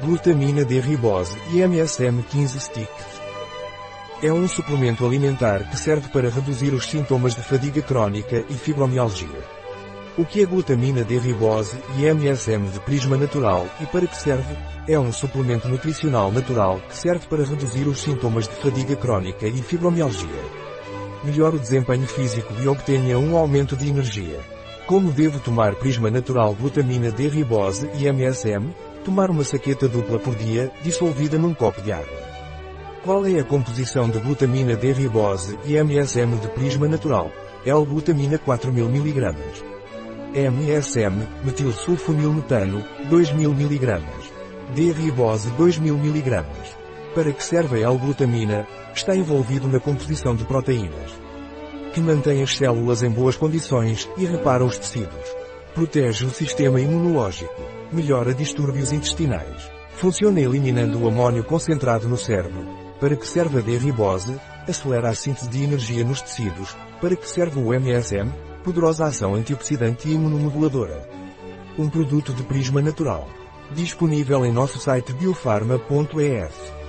Glutamina D ribose e MSM 15 sticks. É um suplemento alimentar que serve para reduzir os sintomas de fadiga crónica e fibromialgia. O que é glutamina D ribose e MSM de prisma natural e para que serve? É um suplemento nutricional natural que serve para reduzir os sintomas de fadiga crónica e fibromialgia. Melhore o desempenho físico e obtenha um aumento de energia. Como devo tomar prisma natural glutamina D ribose e MSM? Tomar uma saqueta dupla por dia, dissolvida num copo de água. Qual é a composição de glutamina D ribose e MSM de prisma natural? L-glutamina 4000 mg. MSM, metilsulfonilmetano, 2000 mg. D-ribose 2000 mg. Para que serve a L-glutamina? Está envolvido na composição de proteínas que mantém as células em boas condições e repara os tecidos. Protege o sistema imunológico. Melhora distúrbios intestinais. Funciona eliminando o amônio concentrado no cérebro. Para que serve a D-ribose? Acelera a síntese de energia nos tecidos. Para que serve o MSM? Poderosa ação antioxidante e imunomoduladora. Um produto de prisma natural. Disponível em nosso site biofarma.es.